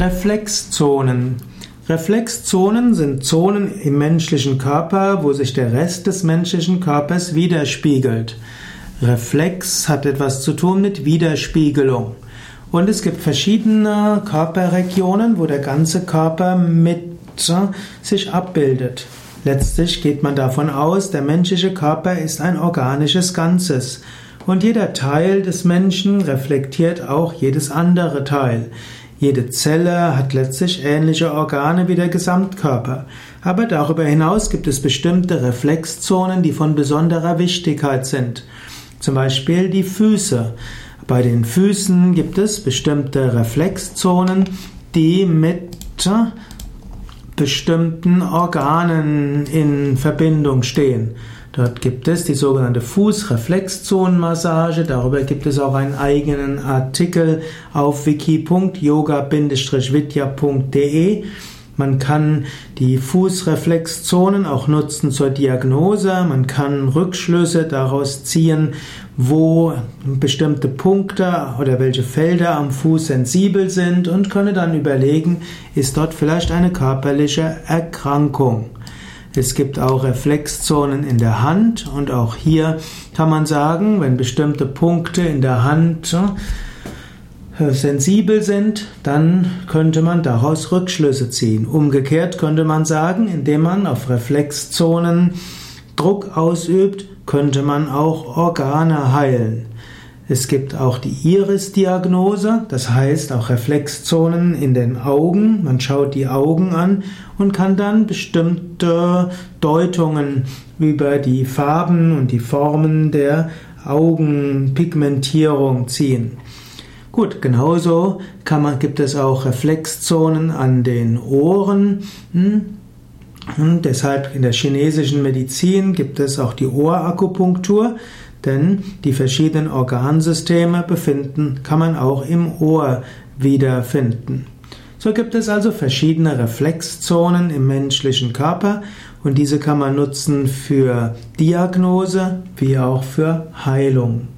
Reflexzonen. Reflexzonen sind Zonen im menschlichen Körper, wo sich der Rest des menschlichen Körpers widerspiegelt. Reflex hat etwas zu tun mit Widerspiegelung. Und es gibt verschiedene Körperregionen, wo der ganze Körper mit sich abbildet. Letztlich geht man davon aus, der menschliche Körper ist ein organisches Ganzes. Und jeder Teil des Menschen reflektiert auch jedes andere Teil. Jede Zelle hat letztlich ähnliche Organe wie der Gesamtkörper. Aber darüber hinaus gibt es bestimmte Reflexzonen, die von besonderer Wichtigkeit sind. Zum Beispiel die Füße. Bei den Füßen gibt es bestimmte Reflexzonen, die mit bestimmten Organen in Verbindung stehen. Dort gibt es die sogenannte Fußreflexzonenmassage. Darüber gibt es auch einen eigenen Artikel auf wiki.yoga-vidya.de. Man kann die Fußreflexzonen auch nutzen zur Diagnose. Man kann Rückschlüsse daraus ziehen, wo bestimmte Punkte oder welche Felder am Fuß sensibel sind und könne dann überlegen, ist dort vielleicht eine körperliche Erkrankung. Es gibt auch Reflexzonen in der Hand und auch hier kann man sagen, wenn bestimmte Punkte in der Hand sensibel sind, dann könnte man daraus Rückschlüsse ziehen. Umgekehrt könnte man sagen, indem man auf Reflexzonen Druck ausübt, könnte man auch Organe heilen. Es gibt auch die Iris-Diagnose, das heißt auch Reflexzonen in den Augen. Man schaut die Augen an und kann dann bestimmte Deutungen über die Farben und die Formen der Augenpigmentierung ziehen. Gut, genauso kann man, gibt es auch Reflexzonen an den Ohren. Hm? Und deshalb in der chinesischen Medizin gibt es auch die Ohrakupunktur. Denn die verschiedenen Organsysteme befinden, kann man auch im Ohr wiederfinden. So gibt es also verschiedene Reflexzonen im menschlichen Körper und diese kann man nutzen für Diagnose wie auch für Heilung.